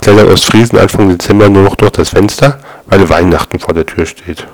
klettern Ostfriesen Anfang Dezember nur noch durch das Fenster, weil Weihnachten vor der Tür steht.